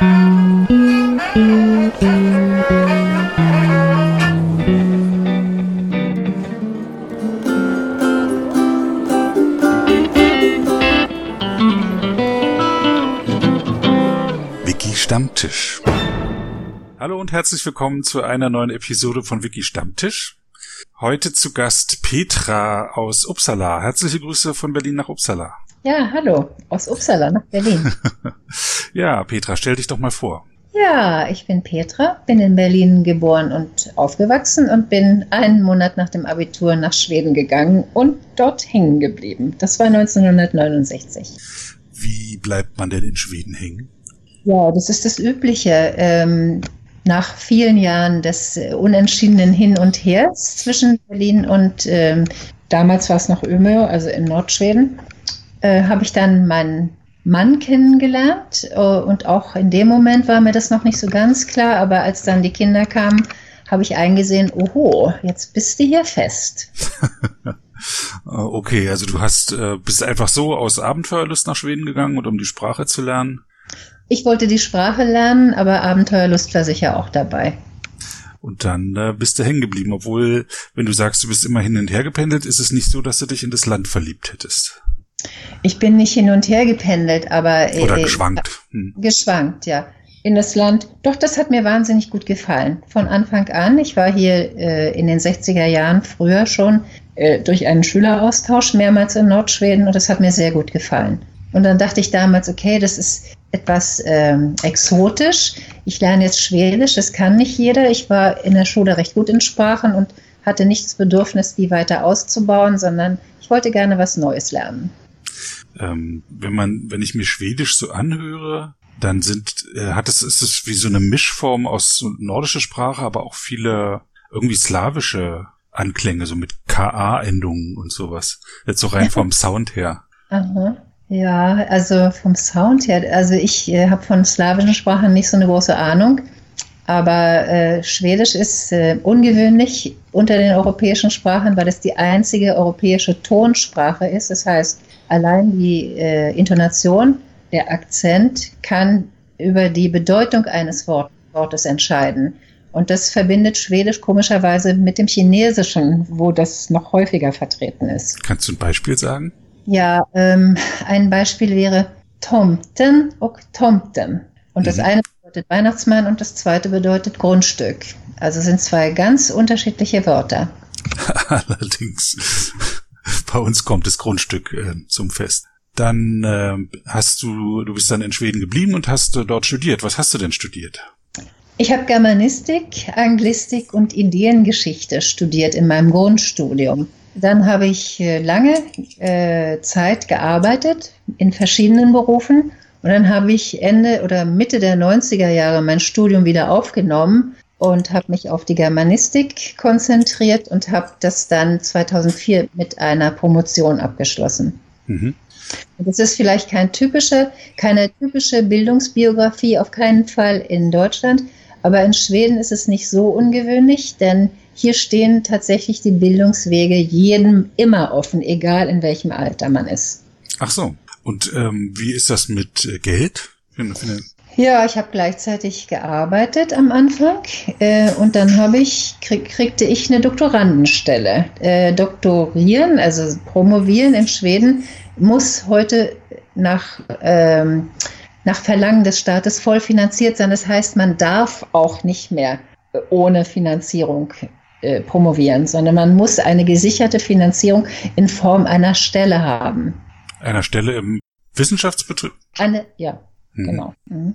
Wiki Stammtisch. Hallo und herzlich willkommen zu einer neuen Episode von Wiki Stammtisch. Heute zu Gast Petra aus Uppsala. Herzliche Grüße von Berlin nach Uppsala. Ja, hallo, aus Uppsala nach Berlin. ja, Petra, stell dich doch mal vor. Ja, ich bin Petra, bin in Berlin geboren und aufgewachsen und bin einen Monat nach dem Abitur nach Schweden gegangen und dort hängen geblieben. Das war 1969. Wie bleibt man denn in Schweden hängen? Ja, das ist das Übliche. Ähm, nach vielen Jahren des unentschiedenen Hin und Hers zwischen Berlin und ähm, damals war es noch Umeå, also in Nordschweden, äh, habe ich dann meinen Mann kennengelernt äh, und auch in dem Moment war mir das noch nicht so ganz klar, aber als dann die Kinder kamen, habe ich eingesehen, oho, jetzt bist du hier fest. okay, also du hast äh, bist einfach so aus Abenteuerlust nach Schweden gegangen und um die Sprache zu lernen. Ich wollte die Sprache lernen, aber Abenteuerlust war sicher auch dabei. Und dann äh, bist du hängen geblieben, obwohl, wenn du sagst, du bist immer hin und her gependelt, ist es nicht so, dass du dich in das Land verliebt hättest. Ich bin nicht hin und her gependelt, aber äh, oder geschwankt. Hm. Geschwankt, ja. In das Land. Doch, das hat mir wahnsinnig gut gefallen. Von Anfang an. Ich war hier äh, in den 60er Jahren früher schon äh, durch einen Schüleraustausch mehrmals in Nordschweden und das hat mir sehr gut gefallen. Und dann dachte ich damals, okay, das ist etwas ähm, exotisch. Ich lerne jetzt Schwedisch, das kann nicht jeder. Ich war in der Schule recht gut in Sprachen und hatte nicht das Bedürfnis, die weiter auszubauen, sondern ich wollte gerne was Neues lernen. Ähm, wenn man, wenn ich mir Schwedisch so anhöre, dann sind, äh, hat es, ist es wie so eine Mischform aus nordischer Sprache, aber auch viele irgendwie slawische Anklänge, so mit KA-Endungen und sowas. Jetzt so rein vom Sound her. Aha. Ja, also vom Sound her, also ich äh, habe von slawischen Sprachen nicht so eine große Ahnung, aber äh, Schwedisch ist äh, ungewöhnlich unter den europäischen Sprachen, weil es die einzige europäische Tonsprache ist. Das heißt, allein die äh, Intonation, der Akzent kann über die Bedeutung eines Wort, Wortes entscheiden. Und das verbindet Schwedisch komischerweise mit dem Chinesischen, wo das noch häufiger vertreten ist. Kannst du ein Beispiel sagen? Ja, ähm, ein Beispiel wäre Tomten und Tomten. Und das mhm. eine bedeutet Weihnachtsmann und das zweite bedeutet Grundstück. Also sind zwei ganz unterschiedliche Wörter. Allerdings. Bei uns kommt das Grundstück äh, zum Fest. Dann äh, hast du, du bist dann in Schweden geblieben und hast äh, dort studiert. Was hast du denn studiert? Ich habe Germanistik, Anglistik und Ideengeschichte studiert in meinem Grundstudium. Dann habe ich äh, lange äh, Zeit gearbeitet in verschiedenen Berufen und dann habe ich Ende oder Mitte der 90er Jahre mein Studium wieder aufgenommen und habe mich auf die Germanistik konzentriert und habe das dann 2004 mit einer Promotion abgeschlossen. Mhm. Das ist vielleicht kein typische, keine typische Bildungsbiografie, auf keinen Fall in Deutschland, aber in Schweden ist es nicht so ungewöhnlich, denn hier stehen tatsächlich die Bildungswege jedem immer offen, egal in welchem Alter man ist. Ach so. Und ähm, wie ist das mit äh, Geld? Ja, ich habe gleichzeitig gearbeitet am Anfang äh, und dann habe ich krieg, kriegte ich eine Doktorandenstelle. Äh, doktorieren, also promovieren in Schweden, muss heute nach ähm, nach Verlangen des Staates voll finanziert sein. Das heißt, man darf auch nicht mehr ohne Finanzierung äh, promovieren, sondern man muss eine gesicherte Finanzierung in Form einer Stelle haben. Einer Stelle im Wissenschaftsbetrieb? Eine, ja, mhm. genau. Mhm.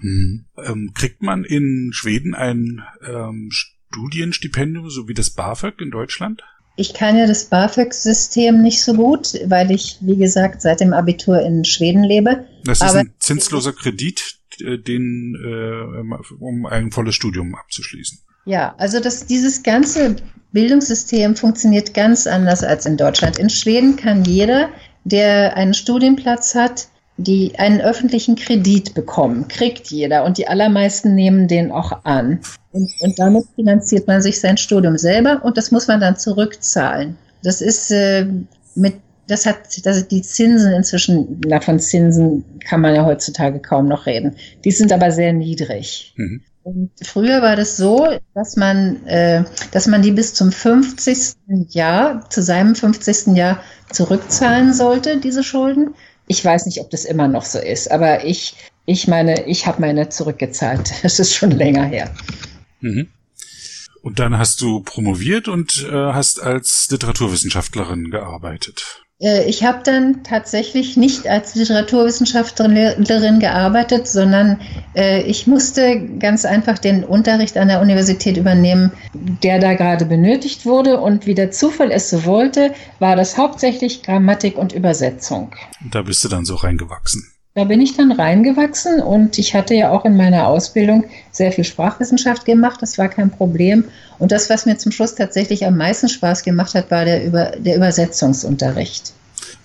Mhm. Ähm, kriegt man in Schweden ein ähm, Studienstipendium, so wie das BAföG in Deutschland? Ich kann ja das BAföG-System nicht so gut, weil ich, wie gesagt, seit dem Abitur in Schweden lebe. Das ist Aber ein zinsloser Kredit, äh, den, äh, um ein volles Studium abzuschließen. Ja, also das, dieses ganze Bildungssystem funktioniert ganz anders als in Deutschland. In Schweden kann jeder, der einen Studienplatz hat, die einen öffentlichen Kredit bekommen, kriegt jeder und die allermeisten nehmen den auch an. Und, und damit finanziert man sich sein Studium selber und das muss man dann zurückzahlen. Das ist äh, mit das hat, das, die Zinsen inzwischen, na, von Zinsen kann man ja heutzutage kaum noch reden. Die sind aber sehr niedrig. Mhm. Und früher war das so, dass man, äh, dass man die bis zum 50. Jahr, zu seinem 50. Jahr zurückzahlen sollte, diese Schulden. Ich weiß nicht, ob das immer noch so ist, aber ich, ich meine, ich habe meine zurückgezahlt. Das ist schon länger her. Mhm. Und dann hast du promoviert und äh, hast als Literaturwissenschaftlerin gearbeitet. Äh, ich habe dann tatsächlich nicht als Literaturwissenschaftlerin gearbeitet, sondern äh, ich musste ganz einfach den Unterricht an der Universität übernehmen, der da gerade benötigt wurde. Und wie der Zufall es so wollte, war das hauptsächlich Grammatik und Übersetzung. Da bist du dann so reingewachsen. Da bin ich dann reingewachsen und ich hatte ja auch in meiner Ausbildung sehr viel Sprachwissenschaft gemacht. Das war kein Problem. Und das, was mir zum Schluss tatsächlich am meisten Spaß gemacht hat, war der, Über der Übersetzungsunterricht.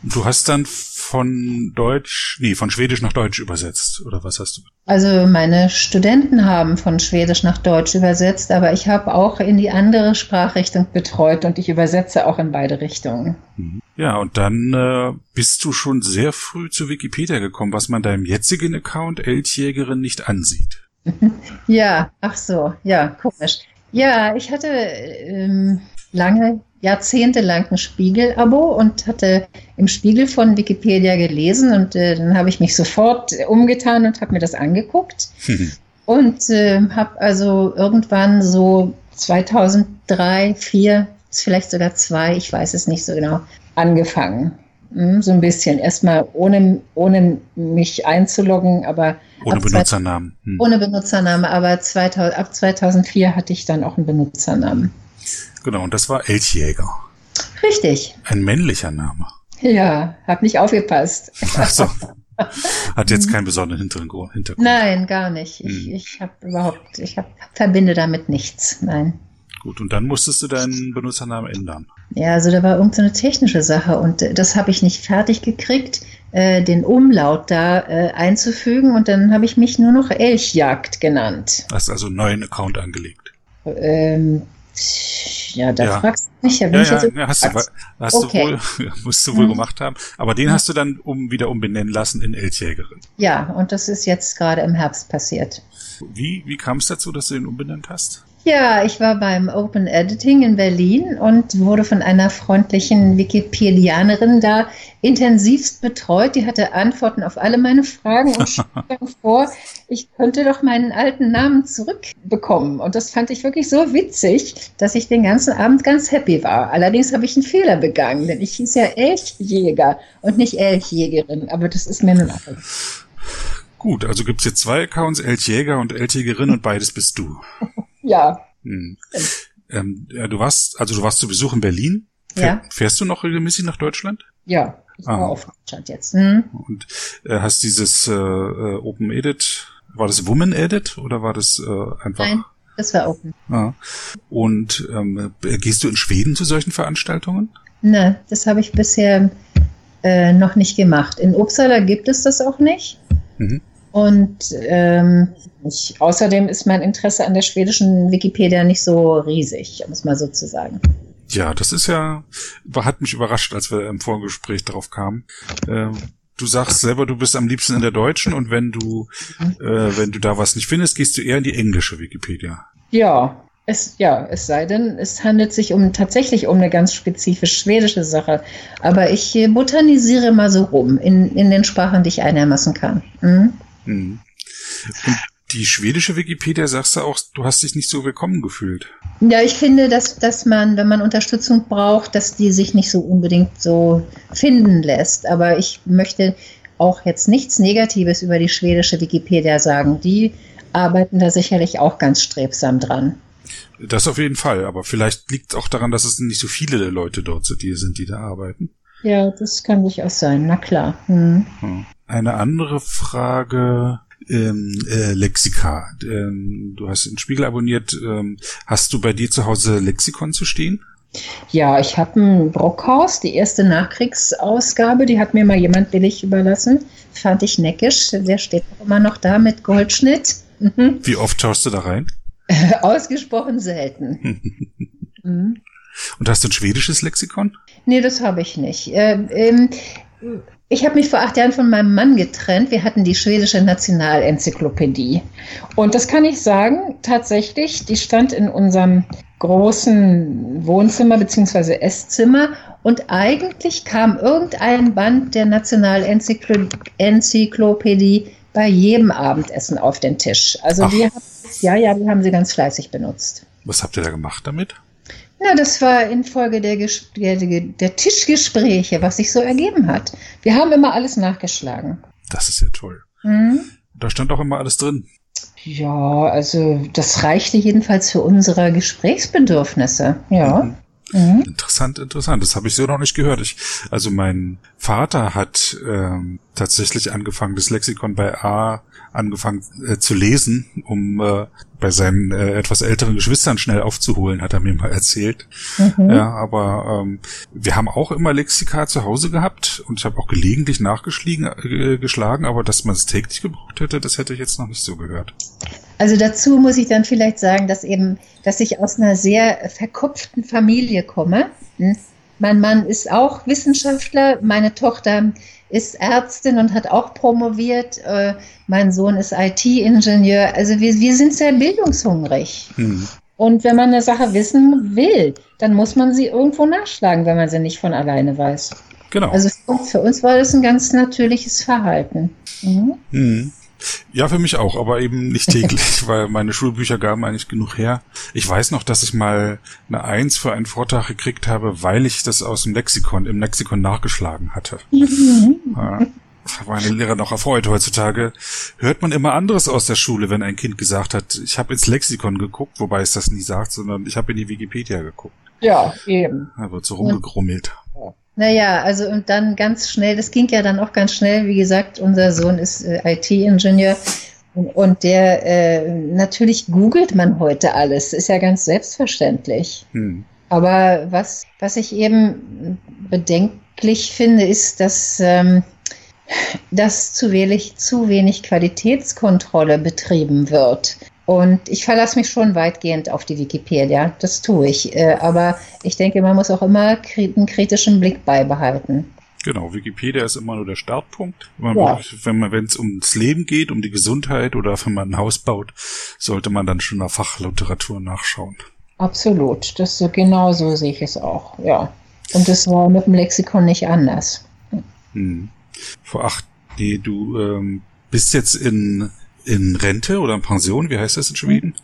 Du hast dann von Deutsch, nee, von Schwedisch nach Deutsch übersetzt, oder was hast du? Also meine Studenten haben von Schwedisch nach Deutsch übersetzt, aber ich habe auch in die andere Sprachrichtung betreut und ich übersetze auch in beide Richtungen. Mhm. Ja, und dann äh, bist du schon sehr früh zu Wikipedia gekommen, was man deinem jetzigen Account Eltjägerin nicht ansieht. ja, ach so, ja, komisch. Ja, ich hatte ähm, lange jahrzehntelang ein Spiegel-Abo und hatte im Spiegel von Wikipedia gelesen und äh, dann habe ich mich sofort umgetan und habe mir das angeguckt und äh, habe also irgendwann so 2003, 2004, vielleicht sogar zwei, ich weiß es nicht so genau, angefangen. Hm, so ein bisschen. Erstmal ohne, ohne mich einzuloggen, aber. Ohne Benutzernamen. Hm. Ohne Benutzernamen, aber 2000, ab 2004 hatte ich dann auch einen Benutzernamen. Genau, und das war Elchjäger. Richtig. Ein männlicher Name. Ja, hab nicht aufgepasst. Ach so. Hat jetzt keinen besonderen Hintergrund. Nein, gar nicht. Ich, hm. ich habe überhaupt, ich hab, verbinde damit nichts. Nein. Gut, und dann musstest du deinen Benutzernamen ändern. Ja, also da war irgendeine so technische Sache und äh, das habe ich nicht fertig gekriegt, äh, den Umlaut da äh, einzufügen und dann habe ich mich nur noch Elchjagd genannt. Hast also einen neuen Account angelegt. Ähm, ja, da ja. fragst du mich ja, ja, ja, ja hast, du, hast okay. du wohl, musst du wohl hm. gemacht haben. Aber den hast du dann um, wieder umbenennen lassen in Elchjägerin. Ja, und das ist jetzt gerade im Herbst passiert. Wie, wie kam es dazu, dass du den umbenannt hast? Ja, ich war beim Open Editing in Berlin und wurde von einer freundlichen Wikipedianerin da intensivst betreut. Die hatte Antworten auf alle meine Fragen und schlug vor, ich könnte doch meinen alten Namen zurückbekommen. Und das fand ich wirklich so witzig, dass ich den ganzen Abend ganz happy war. Allerdings habe ich einen Fehler begangen, denn ich hieß ja Elchjäger und nicht Elchjägerin. Aber das ist mir nun auch. Gut, also gibt es jetzt zwei Accounts, Elchjäger und Elchjägerin und beides bist du. Ja. Hm. Ähm, du warst, also du warst zu Besuch in Berlin. Ja. Fährst du noch regelmäßig nach Deutschland? Ja, ich war ah. auf Deutschland jetzt. Hm. Und äh, hast dieses äh, äh, Open Edit, war das Woman Edit oder war das äh, einfach? Nein, das war Open. Ah. Und ähm, gehst du in Schweden zu solchen Veranstaltungen? Ne, das habe ich bisher äh, noch nicht gemacht. In Uppsala gibt es das auch nicht. Mhm. Und ähm, ich, außerdem ist mein Interesse an der schwedischen Wikipedia nicht so riesig, um es mal so zu sagen. Ja, das ist ja, hat mich überrascht, als wir im Vorgespräch drauf kamen. Ähm, du sagst selber, du bist am liebsten in der deutschen und wenn du, mhm. äh, wenn du da was nicht findest, gehst du eher in die englische Wikipedia. Ja, es, ja, es sei denn, es handelt sich um tatsächlich um eine ganz spezifisch schwedische Sache. Aber ich botanisiere mal so rum in, in den Sprachen, die ich einigermaßen kann. Mhm. Mhm. Und die schwedische Wikipedia sagst du auch, du hast dich nicht so willkommen gefühlt. Ja, ich finde, dass, dass man, wenn man Unterstützung braucht, dass die sich nicht so unbedingt so finden lässt. Aber ich möchte auch jetzt nichts Negatives über die schwedische Wikipedia sagen. Die arbeiten da sicherlich auch ganz strebsam dran. Das auf jeden Fall, aber vielleicht liegt es auch daran, dass es nicht so viele der Leute dort sind, die, sind, die da arbeiten. Ja, das kann durchaus sein, na klar. Hm. Eine andere Frage, ähm, äh, Lexika. Ähm, du hast den Spiegel abonniert. Ähm, hast du bei dir zu Hause Lexikon zu stehen? Ja, ich habe ein Brockhaus, die erste Nachkriegsausgabe, die hat mir mal jemand billig überlassen. Fand ich neckisch. Der steht immer noch da mit Goldschnitt. Mhm. Wie oft schaust du da rein? Ausgesprochen selten. mhm. Und hast du ein schwedisches Lexikon? Nee, das habe ich nicht. Äh, ähm, ich habe mich vor acht Jahren von meinem Mann getrennt. Wir hatten die schwedische Nationalenzyklopädie. Und das kann ich sagen, tatsächlich, die stand in unserem großen Wohnzimmer bzw. Esszimmer und eigentlich kam irgendein Band der Nationalenzyklopädie bei jedem Abendessen auf den Tisch. Also wir haben, ja, ja, wir haben sie ganz fleißig benutzt. Was habt ihr da gemacht damit? Na, das war infolge der, der, der Tischgespräche, was sich so ergeben hat. Wir haben immer alles nachgeschlagen. Das ist ja toll. Mhm. Da stand auch immer alles drin. Ja, also das reichte jedenfalls für unsere Gesprächsbedürfnisse. Ja. Mhm. Mhm. Interessant, interessant. Das habe ich so noch nicht gehört. Ich, also mein Vater hat ähm, tatsächlich angefangen, das Lexikon bei A angefangen äh, zu lesen, um äh, bei seinen äh, etwas älteren Geschwistern schnell aufzuholen, hat er mir mal erzählt. Mhm. Ja, aber ähm, wir haben auch immer Lexika zu Hause gehabt und ich habe auch gelegentlich nachgeschlagen, äh, geschlagen, aber dass man es täglich gebraucht hätte, das hätte ich jetzt noch nicht so gehört. Also dazu muss ich dann vielleicht sagen, dass eben, dass ich aus einer sehr verkopften Familie komme. Hm? Mein Mann ist auch Wissenschaftler, meine Tochter ist Ärztin und hat auch promoviert. Äh, mein Sohn ist IT-Ingenieur. Also wir, wir sind sehr bildungshungrig. Mhm. Und wenn man eine Sache wissen will, dann muss man sie irgendwo nachschlagen, wenn man sie nicht von alleine weiß. Genau. Also für uns war das ein ganz natürliches Verhalten. Mhm. Mhm. Ja, für mich auch, aber eben nicht täglich, weil meine Schulbücher gaben eigentlich genug her. Ich weiß noch, dass ich mal eine Eins für einen Vortrag gekriegt habe, weil ich das aus dem Lexikon, im Lexikon nachgeschlagen hatte. Mhm. Ja, meine Lehrer noch erfreut. Heutzutage hört man immer anderes aus der Schule, wenn ein Kind gesagt hat, ich habe ins Lexikon geguckt, wobei es das nie sagt, sondern ich habe in die Wikipedia geguckt. Ja, eben. Da wird so rumgegrummelt. Ja. Naja, also und dann ganz schnell, das ging ja dann auch ganz schnell, wie gesagt, unser Sohn ist äh, IT-Ingenieur und, und, der, äh, natürlich googelt man heute alles, ist ja ganz selbstverständlich. Hm. Aber was, was ich eben bedenklich finde, ist, dass, ähm, dass zu wenig, zu wenig Qualitätskontrolle betrieben wird. Und ich verlasse mich schon weitgehend auf die Wikipedia, das tue ich. Äh, aber ich denke, man muss auch immer einen kritischen Blick beibehalten. Genau, Wikipedia ist immer nur der Startpunkt. Wenn ja. wenn man, wenn es ums Leben geht, um die Gesundheit oder wenn man ein Haus baut, sollte man dann schon nach Fachliteratur nachschauen. Absolut, das so genau so sehe ich es auch, ja. Und das war mit dem Lexikon nicht anders. Hm. Vor acht, nee, du ähm, bist jetzt in in Rente oder in Pension, wie heißt das in Schweden?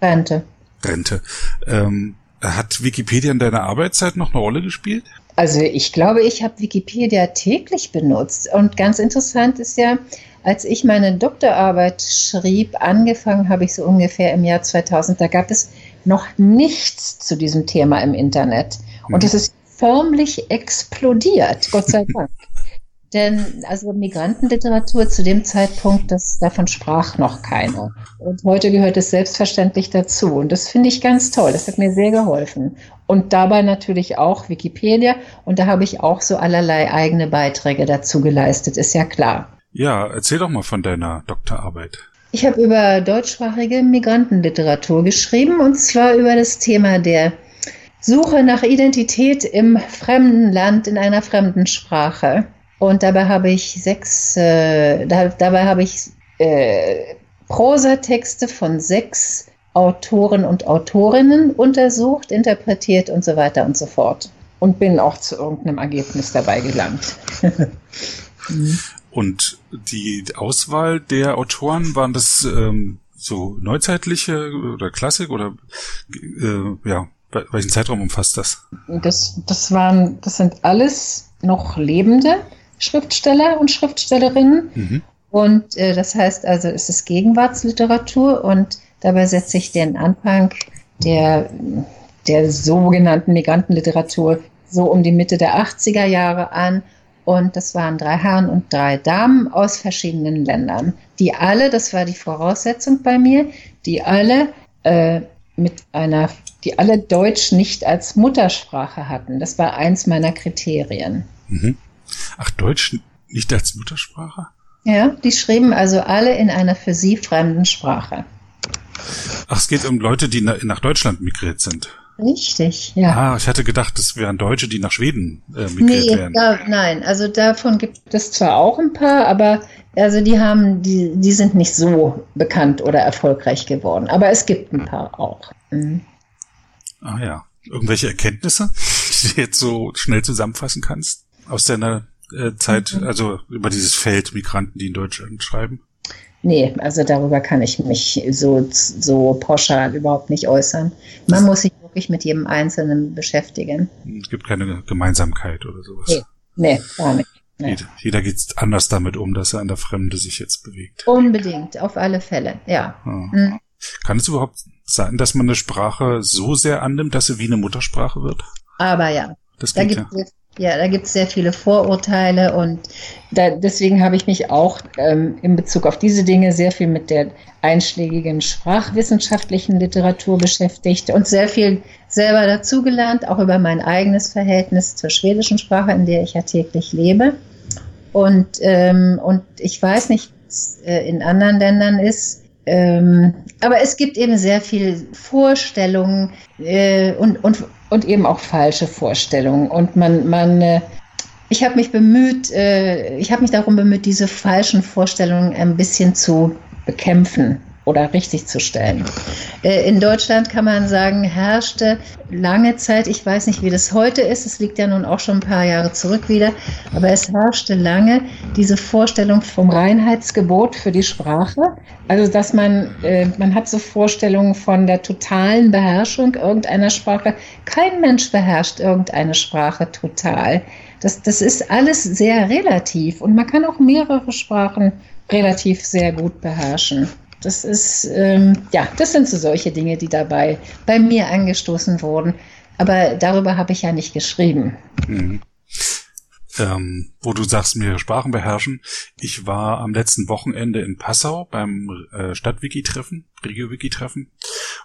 Rente. Rente. Ähm, hat Wikipedia in deiner Arbeitszeit noch eine Rolle gespielt? Also ich glaube, ich habe Wikipedia täglich benutzt. Und ganz interessant ist ja, als ich meine Doktorarbeit schrieb, angefangen habe ich so ungefähr im Jahr 2000, da gab es noch nichts zu diesem Thema im Internet. Und hm. es ist förmlich explodiert, Gott sei Dank. Denn also Migrantenliteratur zu dem Zeitpunkt, das, davon sprach noch keiner. Und heute gehört es selbstverständlich dazu. Und das finde ich ganz toll. Das hat mir sehr geholfen. Und dabei natürlich auch Wikipedia. Und da habe ich auch so allerlei eigene Beiträge dazu geleistet, ist ja klar. Ja, erzähl doch mal von deiner Doktorarbeit. Ich habe über deutschsprachige Migrantenliteratur geschrieben und zwar über das Thema der Suche nach Identität im fremden Land in einer fremden Sprache. Und dabei habe ich sechs, äh, da, dabei habe ich äh, Prosatexte von sechs Autoren und Autorinnen untersucht, interpretiert und so weiter und so fort. Und bin auch zu irgendeinem Ergebnis dabei gelangt. Und die Auswahl der Autoren, waren das ähm, so neuzeitliche oder Klassik oder äh, ja, welchen Zeitraum umfasst das? Das, das waren, das sind alles noch lebende Schriftsteller und Schriftstellerinnen. Mhm. Und äh, das heißt also, es ist Gegenwartsliteratur und dabei setze ich den Anfang der, der sogenannten Migrantenliteratur so um die Mitte der 80er Jahre an. Und das waren drei Herren und drei Damen aus verschiedenen Ländern, die alle, das war die Voraussetzung bei mir, die alle äh, mit einer, die alle Deutsch nicht als Muttersprache hatten. Das war eins meiner Kriterien. Mhm. Ach, Deutsch nicht als Muttersprache? Ja, die schrieben also alle in einer für sie fremden Sprache. Ach, es geht um Leute, die nach Deutschland migriert sind. Richtig, ja. Ah, ich hatte gedacht, das wären Deutsche, die nach Schweden äh, migriert Nee, wären. da, nein, also davon gibt es zwar auch ein paar, aber also die haben, die, die sind nicht so bekannt oder erfolgreich geworden. Aber es gibt ein paar auch. Mhm. Ah ja. Irgendwelche Erkenntnisse, die du jetzt so schnell zusammenfassen kannst aus deiner äh, Zeit, Mhm. also über dieses Feld Migranten, die in Deutschland schreiben? Nee, also darüber kann ich mich so, so pauschal überhaupt nicht äußern. Man muss sich wirklich mit jedem Einzelnen beschäftigen. Es gibt keine Gemeinsamkeit oder sowas. Nee. Nee, gar nicht. Nee. Jeder, jeder geht anders damit um, dass er an der Fremde sich jetzt bewegt. Unbedingt, auf alle Fälle, ja. Ah. Mhm. Kann es überhaupt sein, dass man eine Sprache so sehr annimmt, dass sie wie eine Muttersprache wird? Aber ja, Das Da gibt ja. es ja, da gibt es sehr viele Vorurteile und da, deswegen habe ich mich auch ähm, in Bezug auf diese Dinge sehr viel mit der einschlägigen sprachwissenschaftlichen Literatur beschäftigt und sehr viel selber dazugelernt, auch über mein eigenes Verhältnis zur schwedischen Sprache, in der ich ja täglich lebe. Und, ähm, und ich weiß nicht, was äh, in anderen Ländern ist, ähm, aber es gibt eben sehr viel Vorstellungen äh, und, und, und eben auch falsche Vorstellungen. Und man, man äh, ich habe mich bemüht, äh, ich habe mich darum bemüht, diese falschen Vorstellungen ein bisschen zu bekämpfen oder richtig zu stellen. Äh, in Deutschland kann man sagen, herrschte lange Zeit, ich weiß nicht, wie das heute ist, es liegt ja nun auch schon ein paar Jahre zurück wieder, aber es herrschte lange diese Vorstellung vom Reinheitsgebot für die Sprache. Also, dass man, äh, man hat so Vorstellungen von der totalen Beherrschung irgendeiner Sprache. Kein Mensch beherrscht irgendeine Sprache total. Das, das ist alles sehr relativ und man kann auch mehrere Sprachen relativ sehr gut beherrschen. Das ist, ähm, ja, das sind so solche Dinge, die dabei bei mir angestoßen wurden. Aber darüber habe ich ja nicht geschrieben. Mhm. Ähm, wo du sagst, mehrere Sprachen beherrschen. Ich war am letzten Wochenende in Passau beim äh, Stadtwiki-Treffen, Regio-Wiki-Treffen.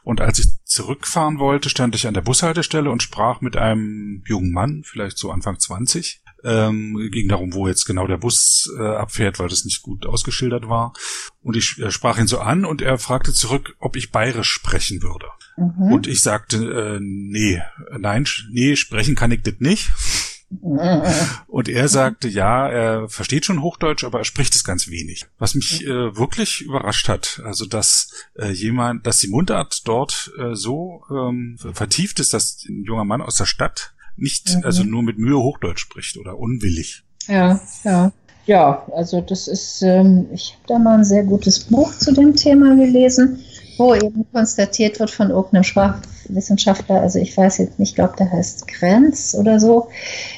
Und als ich zurückfahren wollte, stand ich an der Bushaltestelle und sprach mit einem jungen Mann, vielleicht so Anfang 20. Ähm, ging darum, wo jetzt genau der Bus äh, abfährt, weil das nicht gut ausgeschildert war. Und ich äh, sprach ihn so an und er fragte zurück, ob ich bayerisch sprechen würde. Mhm. Und ich sagte, äh, nee, nein, nee, sprechen kann ich das nicht. Und er sagte, ja, er versteht schon Hochdeutsch, aber er spricht es ganz wenig. Was mich äh, wirklich überrascht hat, also dass äh, jemand, dass die Mundart dort äh, so ähm, vertieft ist, dass ein junger Mann aus der Stadt nicht, Mhm. also nur mit Mühe Hochdeutsch spricht oder unwillig. Ja, ja. Ja, also das ist, ähm, ich habe da mal ein sehr gutes Buch zu dem Thema gelesen, wo eben konstatiert wird von irgendeinem Sprachwissenschaftler, also ich weiß jetzt nicht, ich glaube, der heißt Krenz oder so,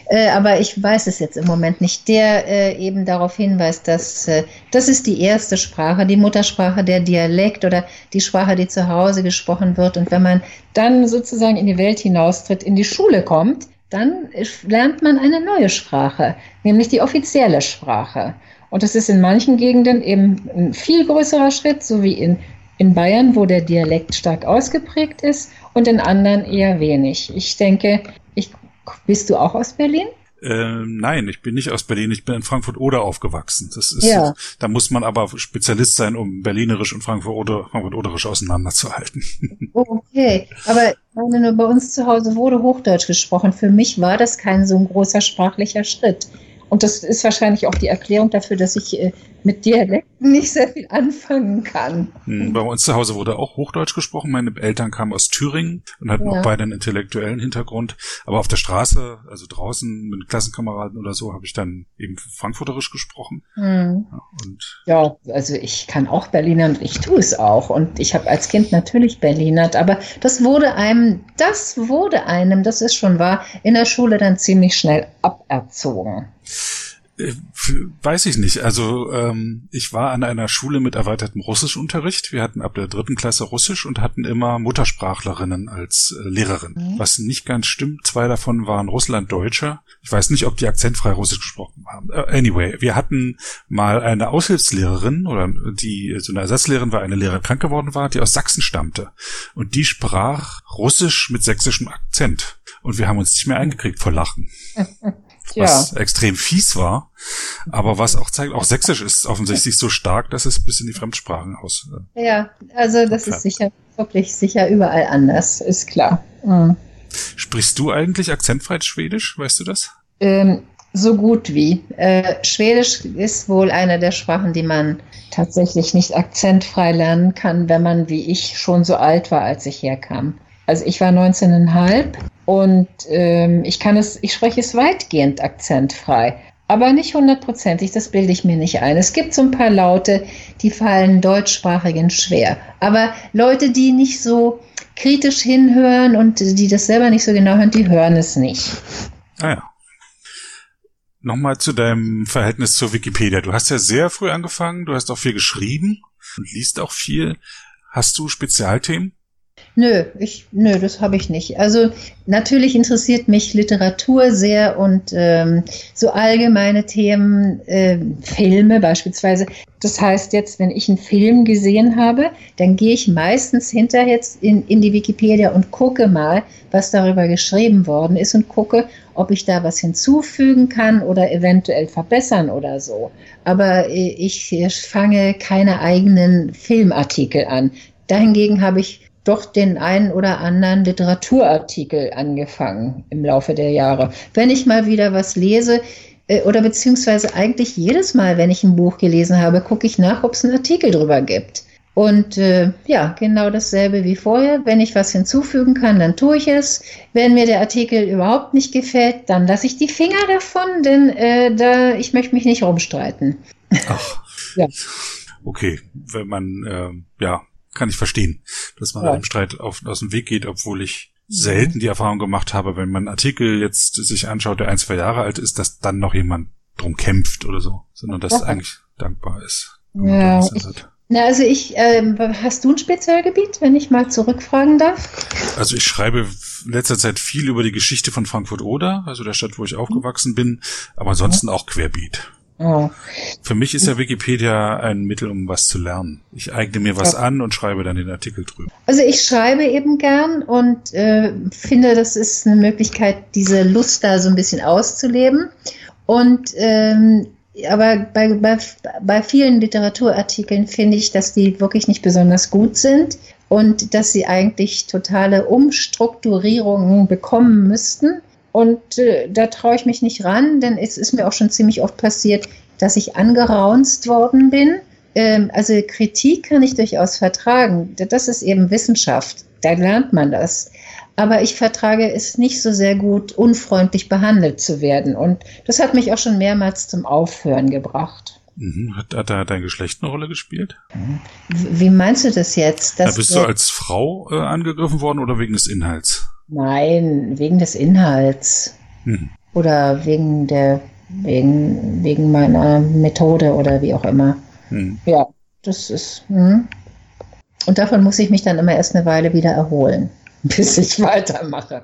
äh, aber ich weiß es jetzt im Moment nicht, der äh, eben darauf hinweist, dass äh, das ist die erste Sprache, die Muttersprache, der Dialekt oder die Sprache, die zu Hause gesprochen wird. Und wenn man dann sozusagen in die Welt hinaustritt, in die Schule kommt, dann lernt man eine neue Sprache, nämlich die offizielle Sprache. Und das ist in manchen Gegenden eben ein viel größerer Schritt, so wie in, in Bayern, wo der Dialekt stark ausgeprägt ist, und in anderen eher wenig. Ich denke, ich, bist du auch aus Berlin? Ähm, nein, ich bin nicht aus Berlin, ich bin in Frankfurt-Oder aufgewachsen. Das ist, Ja. da muss man aber Spezialist sein, um Berlinerisch und Frankfurt-Oder, Frankfurt-Oderisch auseinanderzuhalten. Okay, aber nur bei uns zu Hause wurde Hochdeutsch gesprochen. Für mich war das kein so ein großer sprachlicher Schritt. Und das ist wahrscheinlich auch die Erklärung dafür, dass ich äh, mit Dialekten nicht sehr viel anfangen kann. Hm, Bei uns zu Hause wurde auch Hochdeutsch gesprochen. Meine Eltern kamen aus Thüringen und hatten Ja. auch beide einen intellektuellen Hintergrund. Aber auf der Straße, also draußen mit Klassenkameraden oder so, habe ich dann eben Frankfurterisch gesprochen. Hm. Ja, und Ja, also ich kann auch Berliner und ich tue es auch. Und ich habe als Kind natürlich Berlinert, aber das wurde einem, das wurde einem, das ist schon wahr, in der Schule dann ziemlich schnell aberzogen. Äh, weiß ich nicht. Also ähm, ich war an einer Schule mit erweitertem Russischunterricht. Wir hatten ab der dritten Klasse Russisch und hatten immer Muttersprachlerinnen als äh, Lehrerin. Mhm. Was nicht ganz stimmt. Zwei davon waren Russlanddeutsche. Ich weiß nicht, ob die akzentfrei Russisch gesprochen haben. Äh, anyway, wir hatten mal eine Aushilfslehrerin oder die so eine Ersatzlehrerin war, eine Lehrerin krank geworden war, die aus Sachsen stammte. Und die sprach Russisch mit sächsischem Akzent. Und wir haben uns nicht mehr eingekriegt vor Lachen Ja, was extrem fies war, aber was auch zeigt, auch Sächsisch ist offensichtlich so stark, dass es bis in die Fremdsprachen aus. äh, ja, also das Ja. ist sicher, wirklich sicher überall anders, ist klar. Mhm. Sprichst du eigentlich akzentfrei Schwedisch? Weißt du das? Ähm, so gut wie. Äh, Schwedisch ist wohl eine der Sprachen, die man tatsächlich nicht akzentfrei lernen kann, wenn man wie ich schon so alt war, als ich herkam. Also ich war 19,5 und ähm, ich kann es, ich spreche es weitgehend akzentfrei, aber nicht hundertprozentig, das bilde ich mir nicht ein. Es gibt so ein paar Laute, die fallen Deutschsprachigen schwer. Aber Leute, die nicht so kritisch hinhören und die das selber nicht so genau hören, die hören es nicht. Ah ja. Nochmal zu deinem Verhältnis zur Wikipedia. Du hast ja sehr früh angefangen, du hast auch viel geschrieben und liest auch viel. Hast du Spezialthemen? Nö, ich, nö, das habe ich nicht. Also natürlich interessiert mich Literatur sehr und ähm, so allgemeine Themen, äh, Filme beispielsweise. Das heißt jetzt, wenn ich einen Film gesehen habe, dann gehe ich meistens hinterher in, in die Wikipedia und gucke mal, was darüber geschrieben worden ist und gucke, ob ich da was hinzufügen kann oder eventuell verbessern oder so. Aber äh, ich fange keine eigenen Filmartikel an. Dahingegen habe ich doch den einen oder anderen Literaturartikel angefangen im Laufe der Jahre. Wenn ich mal wieder was lese, äh, oder beziehungsweise eigentlich jedes Mal, wenn ich ein Buch gelesen habe, gucke ich nach, ob es einen Artikel drüber gibt. Und äh, ja, genau dasselbe wie vorher. Wenn ich was hinzufügen kann, dann tue ich es. Wenn mir der Artikel überhaupt nicht gefällt, dann lasse ich die Finger davon, denn äh, da, ich möchte mich nicht rumstreiten. Ach. ja. Okay, wenn man äh, ja kann ich verstehen, dass man ja. einem Streit auf, aus dem Weg geht, obwohl ich selten die Erfahrung gemacht habe, wenn man einen Artikel jetzt sich anschaut, der ein, zwei Jahre alt ist, dass dann noch jemand drum kämpft oder so, sondern dass ja. eigentlich dankbar ist. Ja, ich, na, also ich, ähm, hast du ein Spezialgebiet, wenn ich mal zurückfragen darf? Also ich schreibe in letzter Zeit viel über die Geschichte von Frankfurt-Oder, also der Stadt, wo ich aufgewachsen bin, aber ansonsten auch querbeet. Oh. Für mich ist ja Wikipedia ein Mittel, um was zu lernen. Ich eigne mir was ja. an und schreibe dann den Artikel drüber. Also ich schreibe eben gern und äh, finde, das ist eine Möglichkeit, diese Lust da so ein bisschen auszuleben. Und ähm, aber bei, bei, bei vielen Literaturartikeln finde ich, dass die wirklich nicht besonders gut sind und dass sie eigentlich totale Umstrukturierungen bekommen müssten und äh, da traue ich mich nicht ran, denn es ist mir auch schon ziemlich oft passiert, dass ich angeraunzt worden bin. Ähm, also Kritik kann ich durchaus vertragen. Das ist eben Wissenschaft. Da lernt man das. Aber ich vertrage es nicht so sehr gut, unfreundlich behandelt zu werden. Und das hat mich auch schon mehrmals zum Aufhören gebracht. Mhm. Hat, hat da dein Geschlecht eine Rolle gespielt? Wie meinst du das jetzt? Da bist du als Frau äh, angegriffen worden oder wegen des Inhalts? Nein, wegen des Inhalts. Mhm. Oder wegen der, wegen, wegen meiner Methode oder wie auch immer. Mhm. Ja, das ist. Mh. Und davon muss ich mich dann immer erst eine Weile wieder erholen, bis ich weitermache.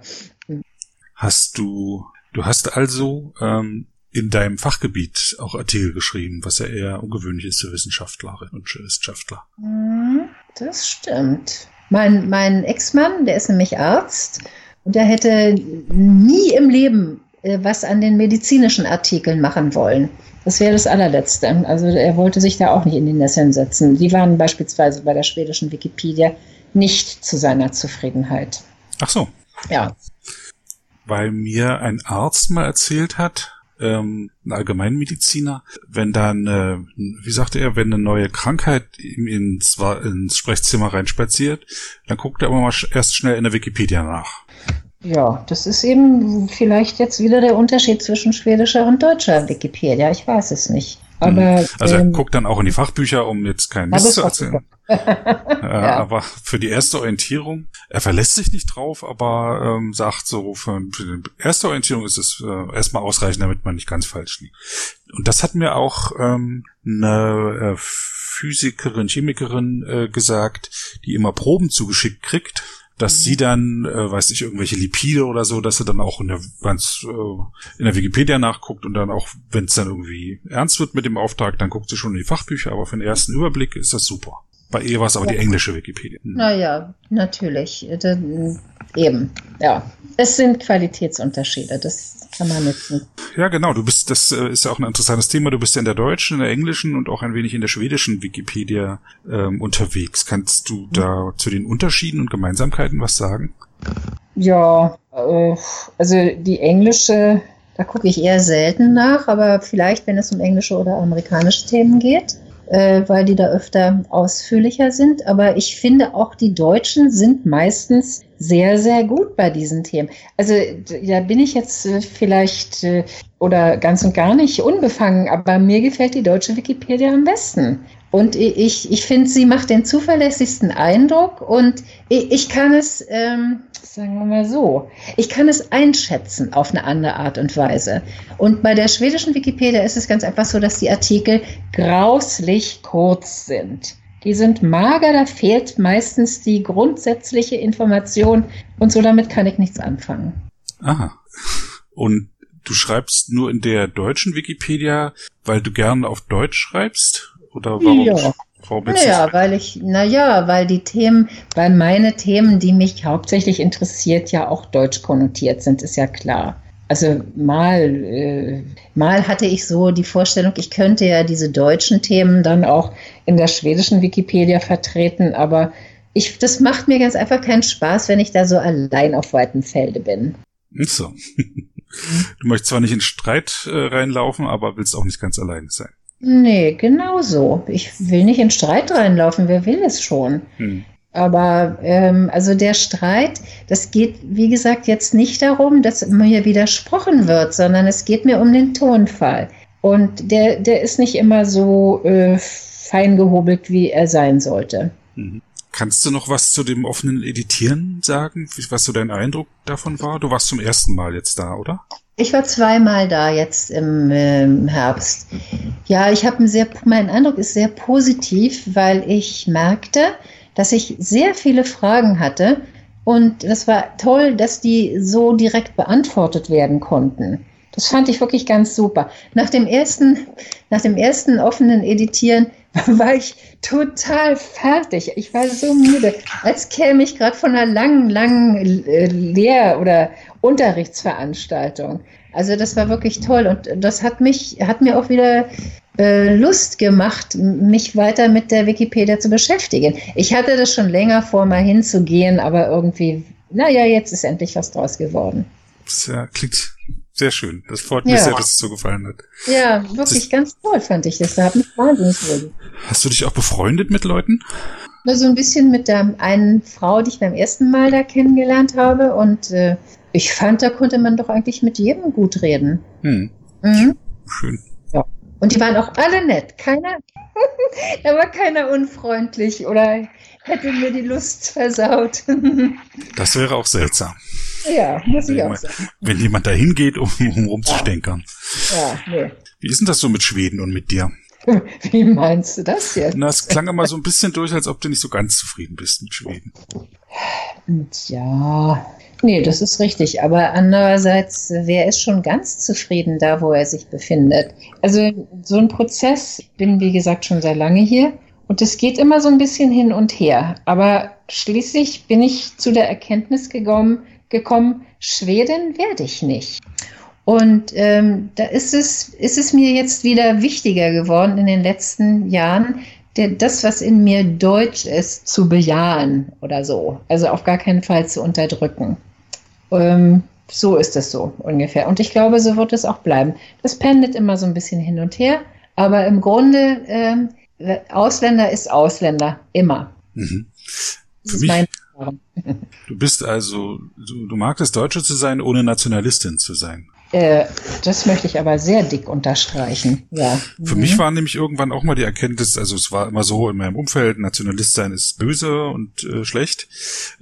Hast du, du hast also ähm, in deinem Fachgebiet auch Artikel geschrieben, was ja eher ungewöhnlich ist für Wissenschaftler und Wissenschaftler. Mhm, das stimmt. Mein, mein Ex-Mann, der ist nämlich Arzt und der hätte nie im Leben äh, was an den medizinischen Artikeln machen wollen. Das wäre das allerletzte. Also er wollte sich da auch nicht in die Nesseln setzen. Die waren beispielsweise bei der schwedischen Wikipedia nicht zu seiner Zufriedenheit. Ach so. Ja. Weil mir ein Arzt mal erzählt hat, ähm, ein Allgemeinmediziner, wenn dann, äh, wie sagte er, wenn eine neue Krankheit ihm ins, ins Sprechzimmer reinspaziert, dann guckt er immer mal erst schnell in der Wikipedia nach. Ja, das ist eben vielleicht jetzt wieder der Unterschied zwischen schwedischer und deutscher Wikipedia. Ich weiß es nicht. Aber, mhm. also er ähm, guckt dann auch in die Fachbücher, um jetzt keinen Mist zu erzählen. ja. Aber für die erste Orientierung, er verlässt sich nicht drauf, aber ähm, sagt so, für, für die erste Orientierung ist es äh, erstmal ausreichend, damit man nicht ganz falsch liegt. Und das hat mir auch ähm, eine äh, Physikerin, Chemikerin äh, gesagt, die immer Proben zugeschickt kriegt dass sie dann, äh, weiß ich, irgendwelche Lipide oder so, dass sie dann auch in der, wenn's, äh, in der Wikipedia nachguckt und dann auch, wenn es dann irgendwie ernst wird mit dem Auftrag, dann guckt sie schon in die Fachbücher, aber für den ersten Überblick ist das super. Bei ihr war es aber ja. die englische Wikipedia. Hm. Naja, natürlich. Eben, ja. Es sind Qualitätsunterschiede, das kann man nutzen. Ja, genau. Du bist, das äh, ist ja auch ein interessantes Thema. Du bist ja in der deutschen, in der englischen und auch ein wenig in der schwedischen Wikipedia ähm, unterwegs. Kannst du da zu den Unterschieden und Gemeinsamkeiten was sagen? Ja, Äh, also die englische, da gucke ich eher selten nach, aber vielleicht, wenn es um englische oder amerikanische Themen geht, äh, weil die da öfter ausführlicher sind. Aber ich finde auch die Deutschen sind meistens sehr, sehr gut bei diesen Themen. Also da bin ich jetzt äh, vielleicht äh, oder ganz und gar nicht unbefangen, aber mir gefällt die deutsche Wikipedia am besten. Und ich, ich finde, sie macht den zuverlässigsten Eindruck und ich kann es, ähm, sagen wir mal so, ich kann es einschätzen auf eine andere Art und Weise. Und bei der schwedischen Wikipedia ist es ganz einfach so, dass die Artikel grauslich kurz sind. Die sind mager, da fehlt meistens die grundsätzliche Information und so damit kann ich nichts anfangen. Aha. Und du schreibst nur in der deutschen Wikipedia, weil du gerne auf Deutsch schreibst? Oder warum? Ja. Warum naja, weil ich, naja, weil die Themen, weil meine Themen, die mich hauptsächlich interessiert, ja auch deutsch konnotiert sind, ist ja klar. Also mal, äh, mal hatte ich so die Vorstellung, ich könnte ja diese deutschen Themen dann auch in der schwedischen Wikipedia vertreten, aber ich, das macht mir ganz einfach keinen Spaß, wenn ich da so allein auf weitem Felde bin. So. Du möchtest zwar nicht in Streit äh, reinlaufen, aber willst auch nicht ganz alleine sein. Nee, genau so. Ich will nicht in Streit reinlaufen, wer will es schon? Hm. Aber ähm, also der Streit, das geht, wie gesagt, jetzt nicht darum, dass mir widersprochen wird, sondern es geht mir um den Tonfall. Und der, der ist nicht immer so äh, fein gehobelt, wie er sein sollte. Mhm. Kannst du noch was zu dem offenen Editieren sagen, was so dein Eindruck davon war? Du warst zum ersten Mal jetzt da, oder? Ich war zweimal da jetzt im, im Herbst. Ja, ich habe sehr, mein Eindruck ist sehr positiv, weil ich merkte, dass ich sehr viele Fragen hatte und das war toll, dass die so direkt beantwortet werden konnten. Das fand ich wirklich ganz super. Nach dem ersten, nach dem ersten offenen Editieren war ich total fertig. Ich war so müde, als käme ich gerade von einer langen, langen äh, Lehr- oder Unterrichtsveranstaltung. Also das war wirklich toll und das hat mich, hat mir auch wieder äh, Lust gemacht, mich weiter mit der Wikipedia zu beschäftigen. Ich hatte das schon länger vor, mal hinzugehen, aber irgendwie, naja, jetzt ist endlich was draus geworden. Das ja, klingt sehr schön. Das freut mich ja. sehr, dass es so gefallen hat. Ja, wirklich das ganz toll fand ich das. Da hat mich wahnsinnig wohl. Hast du dich auch befreundet mit Leuten? Nur so ein bisschen mit der einen Frau, die ich beim ersten Mal da kennengelernt habe. Und äh, ich fand, da konnte man doch eigentlich mit jedem gut reden. Hm. Mhm. Schön. Ja. Und die waren auch alle nett. Keiner, da war keiner unfreundlich oder hätte mir die Lust versaut. das wäre auch seltsam. Ja, muss ich auch sagen. Wenn jemand da hingeht, um, um rumzustänkern. Ja, nee. Wie ist denn das so mit Schweden und mit dir? Wie meinst du das jetzt? Na, es klang immer so ein bisschen durch, als ob du nicht so ganz zufrieden bist mit Schweden. Ja, nee, das ist richtig. Aber andererseits, wer ist schon ganz zufrieden da, wo er sich befindet? Also so ein Prozess, ich bin wie gesagt schon sehr lange hier und es geht immer so ein bisschen hin und her. Aber schließlich bin ich zu der Erkenntnis gekommen, gekommen Schweden werde ich nicht. Und ähm, da ist es, ist es mir jetzt wieder wichtiger geworden in den letzten Jahren, der, das, was in mir deutsch ist, zu bejahen oder so. Also auf gar keinen Fall zu unterdrücken. Ähm, so ist es so ungefähr. Und ich glaube, so wird es auch bleiben. Das pendelt immer so ein bisschen hin und her, aber im Grunde, ähm, Ausländer ist Ausländer, immer. Mhm. Für mich, du bist also, du, du magst es Deutsche zu sein, ohne Nationalistin zu sein. Äh, das möchte ich aber sehr dick unterstreichen. Ja. Für mhm. mich war nämlich irgendwann auch mal die Erkenntnis, also es war immer so in meinem Umfeld, Nationalist sein ist böse und äh, schlecht.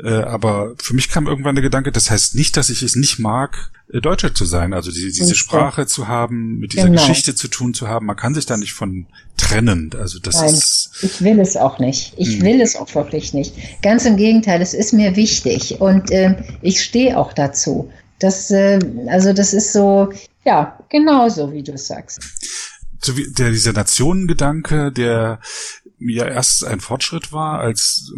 Äh, aber für mich kam irgendwann der Gedanke, das heißt nicht, dass ich es nicht mag, äh, Deutscher zu sein, also die, diese Sprache zu haben, mit dieser genau. Geschichte zu tun zu haben. Man kann sich da nicht von trennen. Also das Nein, ist. Ich will es auch nicht. Ich hm. will es auch wirklich nicht. Ganz im Gegenteil, es ist mir wichtig und äh, ich stehe auch dazu. Das, äh, also das ist so, ja, genauso wie du sagst. So wie der, dieser Nationengedanke, der ja erst ein Fortschritt war, als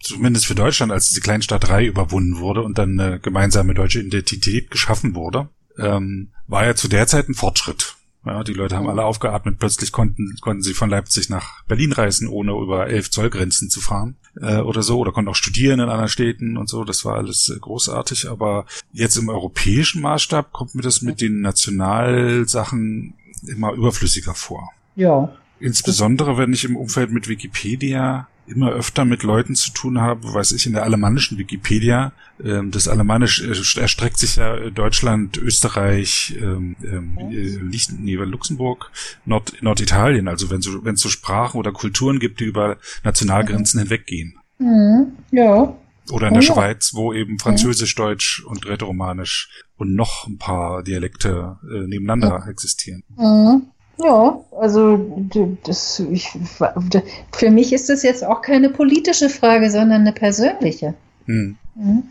zumindest für Deutschland, als die Kleinstadt 3 überwunden wurde und dann eine gemeinsame deutsche Identität geschaffen wurde, ähm, war ja zu der Zeit ein Fortschritt. Ja, die Leute haben alle aufgeatmet. Plötzlich konnten, konnten sie von Leipzig nach Berlin reisen, ohne über elf Zoll Grenzen zu fahren äh, oder so. Oder konnten auch studieren in anderen Städten und so. Das war alles äh, großartig. Aber jetzt im europäischen Maßstab kommt mir das mit den Nationalsachen immer überflüssiger vor. Ja. Insbesondere, wenn ich im Umfeld mit Wikipedia immer öfter mit Leuten zu tun habe, weiß ich, in der alemannischen Wikipedia. Ähm, das Alemannisch äh, erstreckt sich ja äh, Deutschland, Österreich, ähm, ähm, äh, nee, Luxemburg, Nord Norditalien. Also wenn so, wenn es so Sprachen oder Kulturen gibt, die über Nationalgrenzen mhm. hinweggehen. Mhm. Ja. Oder in der ja. Schweiz, wo eben Französisch, Deutsch und Rätoromanisch und noch ein paar Dialekte äh, nebeneinander mhm. existieren. Ja, also das, ich, für mich ist das jetzt auch keine politische Frage, sondern eine persönliche. Hm. Mhm.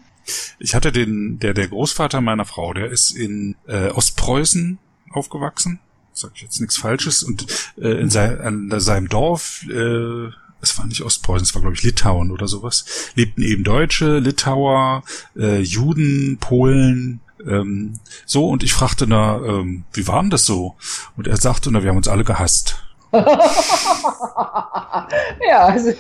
Ich hatte den, der, der Großvater meiner Frau, der ist in äh, Ostpreußen aufgewachsen. Sag ich jetzt nichts Falsches. Und äh, in sein, an seinem Dorf, äh, es war nicht Ostpreußen, es war glaube ich Litauen oder sowas, lebten eben Deutsche, Litauer, äh, Juden, Polen, ähm, so, und ich fragte, na, ähm, wie war denn das so? Und er sagte, na, wir haben uns alle gehasst. ja, also,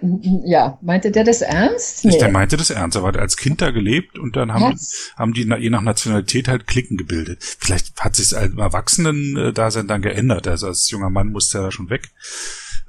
ja, meinte der das ernst? Nee. Der meinte das ernst. Er war als Kind da gelebt und dann haben, haben die je nach Nationalität halt Klicken gebildet. Vielleicht hat sich im Erwachsenen-Dasein dann geändert. Also als junger Mann musste er da schon weg.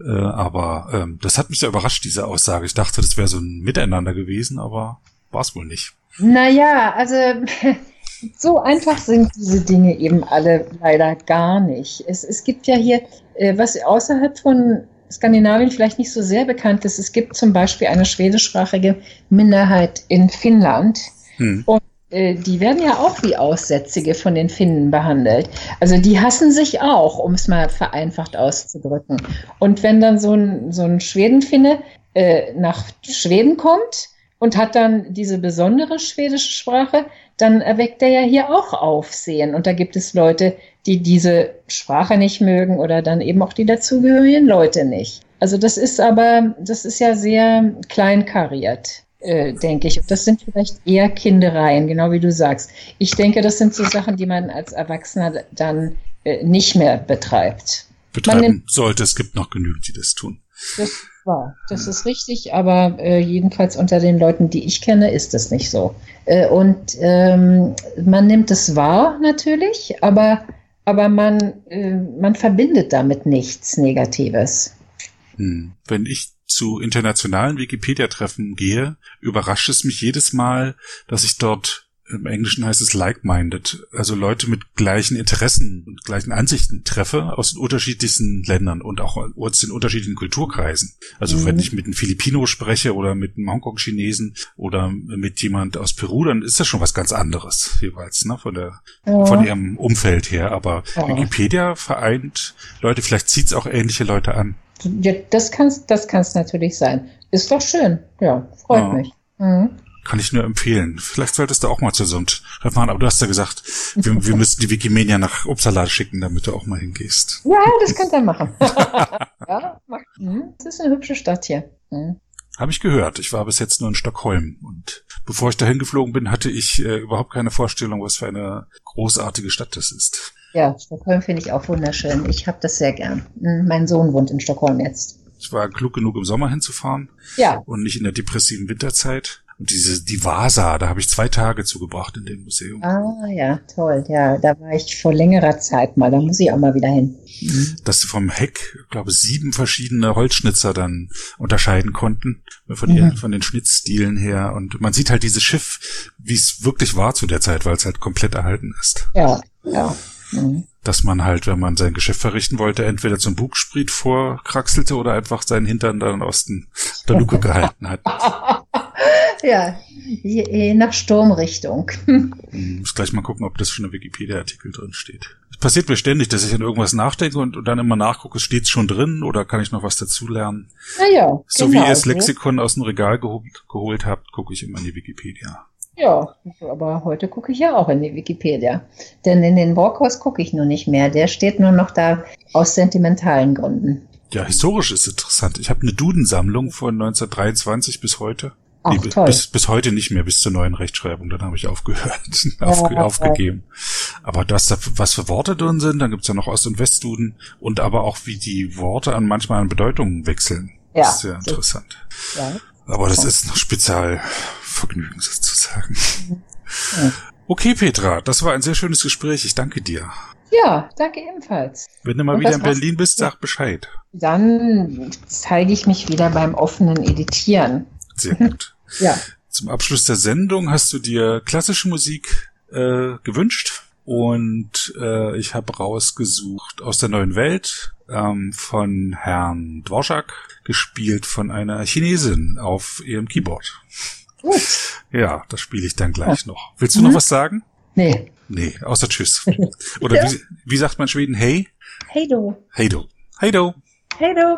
Äh, aber ähm, das hat mich sehr überrascht, diese Aussage. Ich dachte, das wäre so ein Miteinander gewesen, aber war es wohl nicht. Naja, also so einfach sind diese Dinge eben alle leider gar nicht. Es, es gibt ja hier, äh, was außerhalb von Skandinavien vielleicht nicht so sehr bekannt ist, es gibt zum Beispiel eine schwedischsprachige Minderheit in Finnland. Hm. Und äh, die werden ja auch wie Aussätzige von den Finnen behandelt. Also die hassen sich auch, um es mal vereinfacht auszudrücken. Und wenn dann so ein, so ein Schwedenfinne äh, nach Schweden kommt, und hat dann diese besondere schwedische Sprache, dann erweckt er ja hier auch Aufsehen. Und da gibt es Leute, die diese Sprache nicht mögen oder dann eben auch die dazugehörigen Leute nicht. Also das ist aber, das ist ja sehr kleinkariert, äh, denke ich. Und das sind vielleicht eher Kindereien, genau wie du sagst. Ich denke, das sind so Sachen, die man als Erwachsener dann äh, nicht mehr betreibt. Betreiben nimmt, sollte. Es gibt noch genügend, die das tun. Das wahr. Das ist richtig, aber äh, jedenfalls unter den Leuten, die ich kenne, ist es nicht so. Äh, und ähm, man nimmt es wahr natürlich, aber, aber man, äh, man verbindet damit nichts Negatives. Hm. Wenn ich zu internationalen Wikipedia-Treffen gehe, überrascht es mich jedes Mal, dass ich dort im Englischen heißt es like-minded, also Leute mit gleichen Interessen und gleichen Ansichten treffe aus den unterschiedlichsten Ländern und auch aus den unterschiedlichen Kulturkreisen. Also mhm. wenn ich mit einem Filipino spreche oder mit einem Hongkong-Chinesen oder mit jemand aus Peru, dann ist das schon was ganz anderes jeweils, ne, von der, ja. von ihrem Umfeld her. Aber ja. Wikipedia vereint Leute, vielleicht zieht es auch ähnliche Leute an. Ja, das kann es das kann's natürlich sein. Ist doch schön. Ja, freut mich. Mhm. Kann ich nur empfehlen. Vielleicht solltest du auch mal zu so einem Treffen machen, aber du hast ja gesagt, wir, wir müssten die Wikimania nach Uppsala schicken, damit du auch mal hingehst. Ja, das könnt ihr machen. ja, macht. Hm, das ist eine hübsche Stadt hier. Hm. Habe ich gehört. Ich war bis jetzt nur in Stockholm und bevor ich dahin geflogen bin, hatte ich äh, überhaupt keine Vorstellung, was für eine großartige Stadt das ist. Ja, Stockholm finde ich auch wunderschön. Ich habe das sehr gern. Hm, mein Sohn wohnt in Stockholm jetzt. Ich war klug genug, im Sommer hinzufahren. Ja. Und nicht in der depressiven Winterzeit. Und diese, die Vasa, da habe ich zwei Tage zugebracht in dem Museum. Ah, ja, toll. Ja, da war ich vor längerer Zeit mal. Da muss ich auch mal wieder hin. Mhm. Dass sie vom Heck, glaube sieben verschiedene Holzschnitzer dann unterscheiden konnten. Von, mhm. ihren, von den Schnittstilen her. Und man sieht halt dieses Schiff, wie es wirklich war zu der Zeit, weil es halt komplett erhalten ist. Ja, ja. Mhm dass man halt, wenn man sein Geschäft verrichten wollte, entweder zum Bugspriet vorkraxelte oder einfach seinen Hintern dann aus der Luke gehalten hat. ja, je, je nach Sturmrichtung. Ich muss gleich mal gucken, ob das schon im Wikipedia-Artikel drin steht. Es passiert mir ständig, dass ich an irgendwas nachdenke und, und dann immer nachgucke, steht es schon drin oder kann ich noch was dazulernen? Naja, so genau, wie ihr das Lexikon aus dem Regal geholt, geholt habt, gucke ich immer in die Wikipedia. Ja, aber heute gucke ich ja auch in die Wikipedia. Denn in den Brockhaus gucke ich nur nicht mehr. Der steht nur noch da aus sentimentalen Gründen. Ja, historisch ist interessant. Ich habe eine Dudensammlung von 1923 bis heute. Ach, nee, bis, bis heute nicht mehr, bis zur neuen Rechtschreibung. Dann habe ich aufgehört, aufge, ja. aufgegeben. Aber das, was für Worte drin sind, dann gibt's ja noch Ost- und Westduden und aber auch, wie die Worte an manchmal an Bedeutungen wechseln. Ja. Das ist sehr interessant. Ja. Aber das ist noch Spezialvergnügen sozusagen. Ja. Okay, Petra, das war ein sehr schönes Gespräch. Ich danke dir. Ja, danke ebenfalls. Wenn du mal Und wieder in Berlin bist, sag Bescheid. Dann zeige ich mich wieder beim offenen Editieren. Sehr gut. Ja. Zum Abschluss der Sendung hast du dir klassische Musik äh, gewünscht und äh, ich habe rausgesucht aus der neuen Welt ähm, von Herrn Dvorak, gespielt von einer Chinesin auf ihrem Keyboard. Gut. Ja, das spiele ich dann gleich noch. Willst du noch was sagen? Nee. Nee, außer Tschüss. Oder Ja. wie, wie sagt man in Schweden? Hey? Hey du. Hey do. Hey do. Hey du.